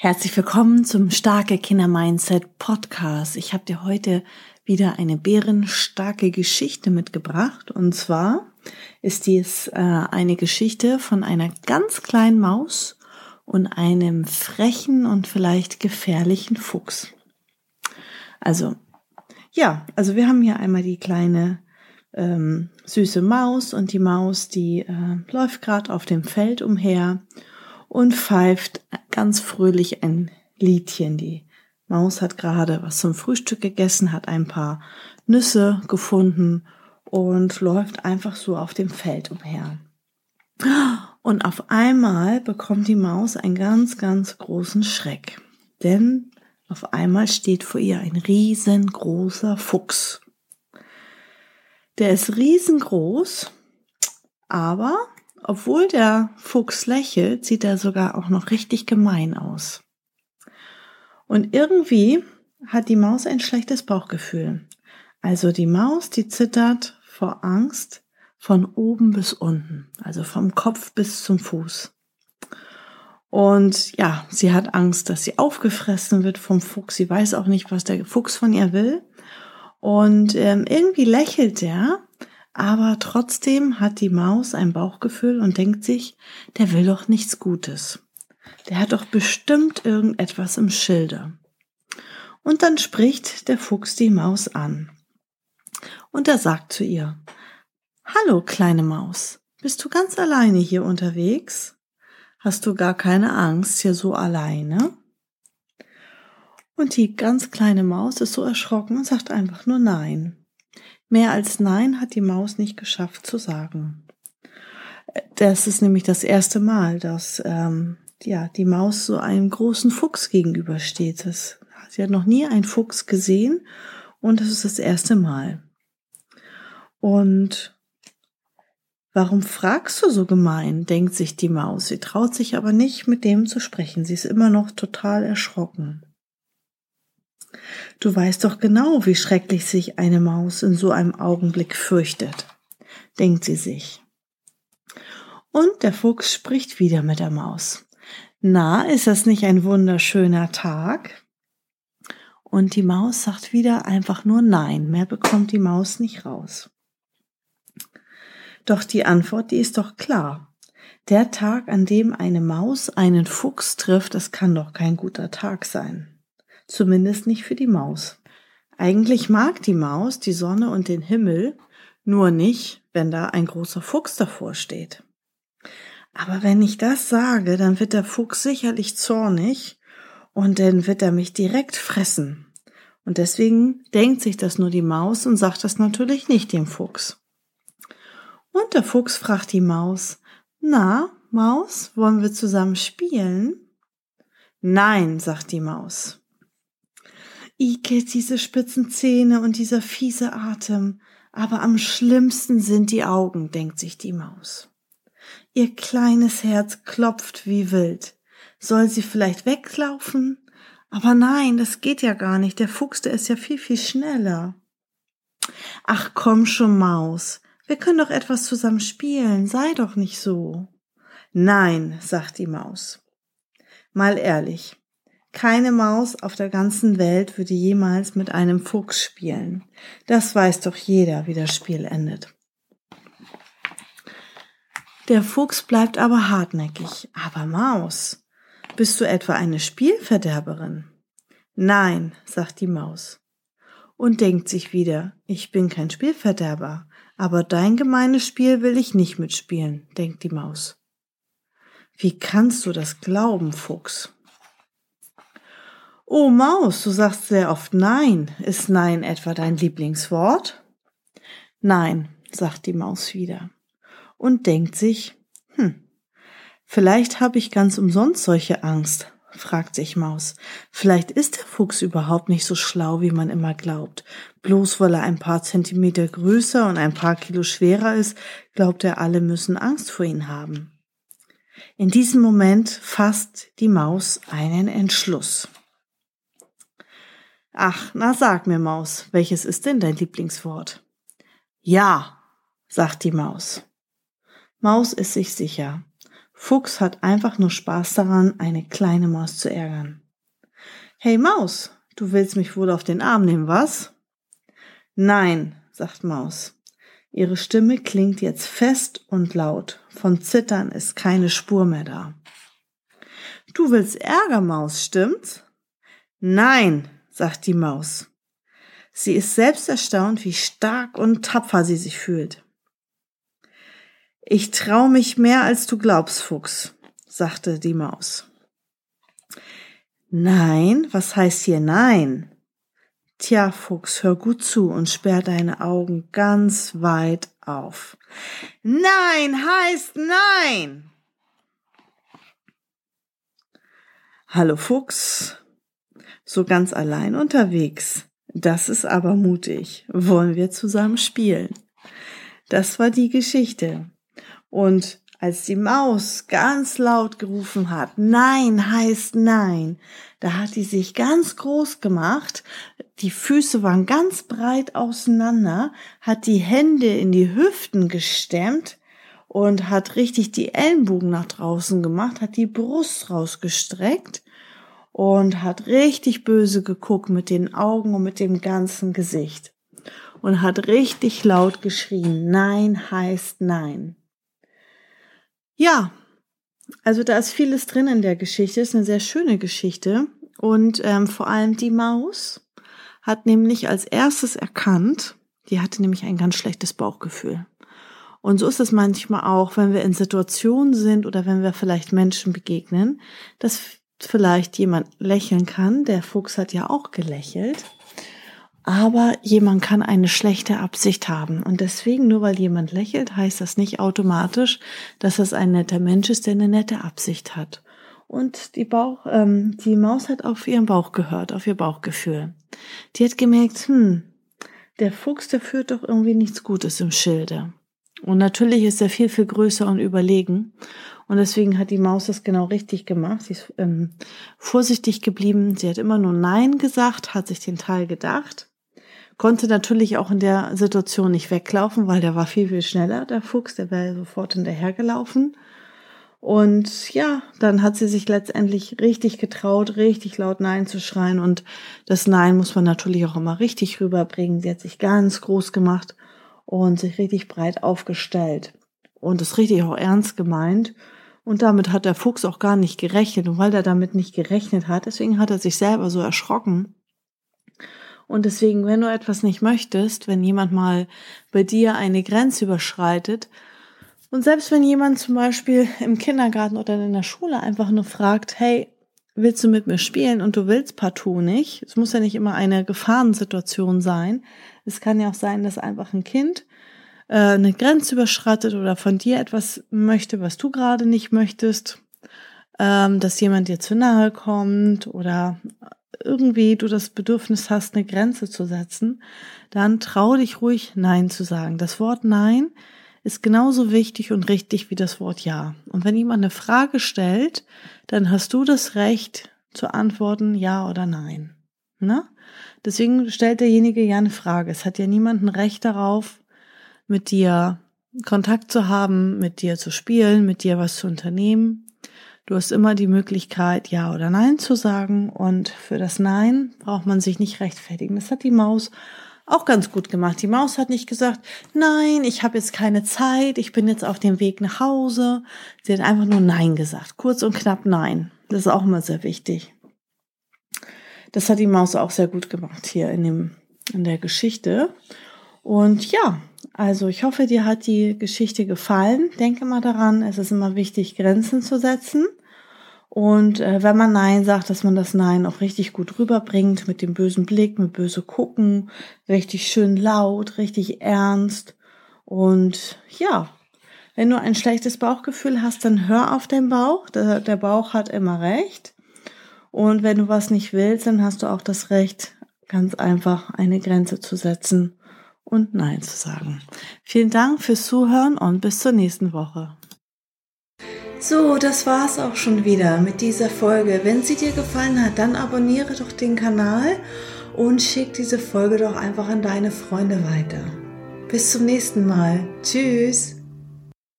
Herzlich willkommen zum Starke Kinder Mindset Podcast. Ich habe dir heute wieder eine bärenstarke Geschichte mitgebracht. Und zwar ist dies äh, eine Geschichte von einer ganz kleinen Maus und einem frechen und vielleicht gefährlichen Fuchs. Also, ja, also wir haben hier einmal die kleine ähm, süße Maus und die Maus, die äh, läuft gerade auf dem Feld umher und pfeift ganz fröhlich ein Liedchen. Die Maus hat gerade was zum Frühstück gegessen, hat ein paar Nüsse gefunden und läuft einfach so auf dem Feld umher. Und auf einmal bekommt die Maus einen ganz, ganz großen Schreck. Denn auf einmal steht vor ihr ein riesengroßer Fuchs. Der ist riesengroß, aber obwohl der Fuchs lächelt, sieht er sogar auch noch richtig gemein aus. Und irgendwie hat die Maus ein schlechtes Bauchgefühl. Also die Maus, die zittert vor Angst von oben bis unten, also vom Kopf bis zum Fuß. Und ja, sie hat Angst, dass sie aufgefressen wird vom Fuchs. Sie weiß auch nicht, was der Fuchs von ihr will. Und ähm, irgendwie lächelt er aber trotzdem hat die Maus ein Bauchgefühl und denkt sich, der will doch nichts Gutes. Der hat doch bestimmt irgendetwas im Schilde. Und dann spricht der Fuchs die Maus an. Und er sagt zu ihr, Hallo, kleine Maus, bist du ganz alleine hier unterwegs? Hast du gar keine Angst hier so alleine? Und die ganz kleine Maus ist so erschrocken und sagt einfach nur Nein. Mehr als Nein hat die Maus nicht geschafft zu sagen. Das ist nämlich das erste Mal, dass ähm, ja die Maus so einem großen Fuchs gegenübersteht. Das, sie hat noch nie einen Fuchs gesehen und das ist das erste Mal. Und Warum fragst du so gemein? denkt sich die Maus. Sie traut sich aber nicht, mit dem zu sprechen. Sie ist immer noch total erschrocken. Du weißt doch genau, wie schrecklich sich eine Maus in so einem Augenblick fürchtet, denkt sie sich. Und der Fuchs spricht wieder mit der Maus. Na, ist das nicht ein wunderschöner Tag? Und die Maus sagt wieder einfach nur Nein, mehr bekommt die Maus nicht raus. Doch die Antwort, die ist doch klar. Der Tag, an dem eine Maus einen Fuchs trifft, das kann doch kein guter Tag sein. Zumindest nicht für die Maus. Eigentlich mag die Maus die Sonne und den Himmel, nur nicht, wenn da ein großer Fuchs davor steht. Aber wenn ich das sage, dann wird der Fuchs sicherlich zornig und dann wird er mich direkt fressen. Und deswegen denkt sich das nur die Maus und sagt das natürlich nicht dem Fuchs. Und der Fuchs fragt die Maus, na, Maus, wollen wir zusammen spielen? Nein, sagt die Maus. Ike, diese spitzen Zähne und dieser fiese Atem. Aber am schlimmsten sind die Augen, denkt sich die Maus. Ihr kleines Herz klopft wie wild. Soll sie vielleicht weglaufen? Aber nein, das geht ja gar nicht. Der Fuchs, der ist ja viel, viel schneller. Ach komm schon, Maus. Wir können doch etwas zusammen spielen. Sei doch nicht so. Nein, sagt die Maus. Mal ehrlich. Keine Maus auf der ganzen Welt würde jemals mit einem Fuchs spielen. Das weiß doch jeder, wie das Spiel endet. Der Fuchs bleibt aber hartnäckig. Aber Maus, bist du etwa eine Spielverderberin? Nein, sagt die Maus. Und denkt sich wieder, ich bin kein Spielverderber, aber dein gemeines Spiel will ich nicht mitspielen, denkt die Maus. Wie kannst du das glauben, Fuchs? Oh Maus, du sagst sehr oft Nein. Ist Nein etwa dein Lieblingswort? Nein, sagt die Maus wieder und denkt sich, hm, vielleicht habe ich ganz umsonst solche Angst fragt sich Maus. Vielleicht ist der Fuchs überhaupt nicht so schlau, wie man immer glaubt. Bloß weil er ein paar Zentimeter größer und ein paar Kilo schwerer ist, glaubt er, alle müssen Angst vor ihm haben. In diesem Moment fasst die Maus einen Entschluss. Ach, na sag mir, Maus, welches ist denn dein Lieblingswort? Ja, sagt die Maus. Maus ist sich sicher. Fuchs hat einfach nur Spaß daran, eine kleine Maus zu ärgern. Hey Maus, du willst mich wohl auf den Arm nehmen, was? Nein, sagt Maus. Ihre Stimme klingt jetzt fest und laut. Von Zittern ist keine Spur mehr da. Du willst Ärger, Maus, stimmt's? Nein, sagt die Maus. Sie ist selbst erstaunt, wie stark und tapfer sie sich fühlt. Ich trau mich mehr, als du glaubst, Fuchs, sagte die Maus. Nein, was heißt hier nein? Tja, Fuchs, hör gut zu und sperr deine Augen ganz weit auf. Nein heißt nein! Hallo Fuchs, so ganz allein unterwegs. Das ist aber mutig. Wollen wir zusammen spielen? Das war die Geschichte. Und als die Maus ganz laut gerufen hat, Nein heißt Nein, da hat die sich ganz groß gemacht, die Füße waren ganz breit auseinander, hat die Hände in die Hüften gestemmt und hat richtig die Ellenbogen nach draußen gemacht, hat die Brust rausgestreckt und hat richtig böse geguckt mit den Augen und mit dem ganzen Gesicht und hat richtig laut geschrien, Nein heißt Nein. Ja, also da ist vieles drin in der Geschichte, ist eine sehr schöne Geschichte und ähm, vor allem die Maus hat nämlich als erstes erkannt, die hatte nämlich ein ganz schlechtes Bauchgefühl. Und so ist es manchmal auch, wenn wir in Situationen sind oder wenn wir vielleicht Menschen begegnen, dass vielleicht jemand lächeln kann. Der Fuchs hat ja auch gelächelt. Aber jemand kann eine schlechte Absicht haben. Und deswegen, nur weil jemand lächelt, heißt das nicht automatisch, dass es ein netter Mensch ist, der eine nette Absicht hat. Und die Bauch, ähm, die Maus hat auf ihren Bauch gehört, auf ihr Bauchgefühl. Die hat gemerkt, hm, der Fuchs, der führt doch irgendwie nichts Gutes im Schilde. Und natürlich ist er viel, viel größer und überlegen. Und deswegen hat die Maus das genau richtig gemacht. Sie ist ähm, vorsichtig geblieben. Sie hat immer nur Nein gesagt, hat sich den Teil gedacht. Konnte natürlich auch in der Situation nicht weglaufen, weil der war viel, viel schneller, der Fuchs. Der wäre sofort hinterhergelaufen. Und ja, dann hat sie sich letztendlich richtig getraut, richtig laut Nein zu schreien. Und das Nein muss man natürlich auch immer richtig rüberbringen. Sie hat sich ganz groß gemacht und sich richtig breit aufgestellt und es richtig auch ernst gemeint. Und damit hat der Fuchs auch gar nicht gerechnet. Und weil er damit nicht gerechnet hat, deswegen hat er sich selber so erschrocken. Und deswegen, wenn du etwas nicht möchtest, wenn jemand mal bei dir eine Grenze überschreitet, und selbst wenn jemand zum Beispiel im Kindergarten oder in der Schule einfach nur fragt, hey, willst du mit mir spielen und du willst partout nicht, es muss ja nicht immer eine Gefahrensituation sein, es kann ja auch sein, dass einfach ein Kind äh, eine Grenze überschreitet oder von dir etwas möchte, was du gerade nicht möchtest, ähm, dass jemand dir zu nahe kommt oder irgendwie du das Bedürfnis hast, eine Grenze zu setzen, dann trau dich ruhig Nein zu sagen. Das Wort Nein ist genauso wichtig und richtig wie das Wort Ja. Und wenn jemand eine Frage stellt, dann hast du das Recht zu antworten Ja oder Nein. Na? Deswegen stellt derjenige ja eine Frage. Es hat ja niemand ein Recht darauf, mit dir Kontakt zu haben, mit dir zu spielen, mit dir was zu unternehmen. Du hast immer die Möglichkeit, Ja oder Nein zu sagen. Und für das Nein braucht man sich nicht rechtfertigen. Das hat die Maus auch ganz gut gemacht. Die Maus hat nicht gesagt, nein, ich habe jetzt keine Zeit, ich bin jetzt auf dem Weg nach Hause. Sie hat einfach nur Nein gesagt. Kurz und knapp Nein. Das ist auch immer sehr wichtig. Das hat die Maus auch sehr gut gemacht hier in, dem, in der Geschichte. Und ja, also ich hoffe, dir hat die Geschichte gefallen. Denke mal daran, es ist immer wichtig, Grenzen zu setzen. Und äh, wenn man Nein sagt, dass man das Nein auch richtig gut rüberbringt, mit dem bösen Blick, mit böse Gucken, richtig schön laut, richtig ernst. Und ja, wenn du ein schlechtes Bauchgefühl hast, dann hör auf den Bauch. Der, der Bauch hat immer recht. Und wenn du was nicht willst, dann hast du auch das Recht, ganz einfach eine Grenze zu setzen und Nein zu sagen. Vielen Dank fürs Zuhören und bis zur nächsten Woche. So, das war's auch schon wieder mit dieser Folge. Wenn sie dir gefallen hat, dann abonniere doch den Kanal und schick diese Folge doch einfach an deine Freunde weiter. Bis zum nächsten Mal. Tschüss.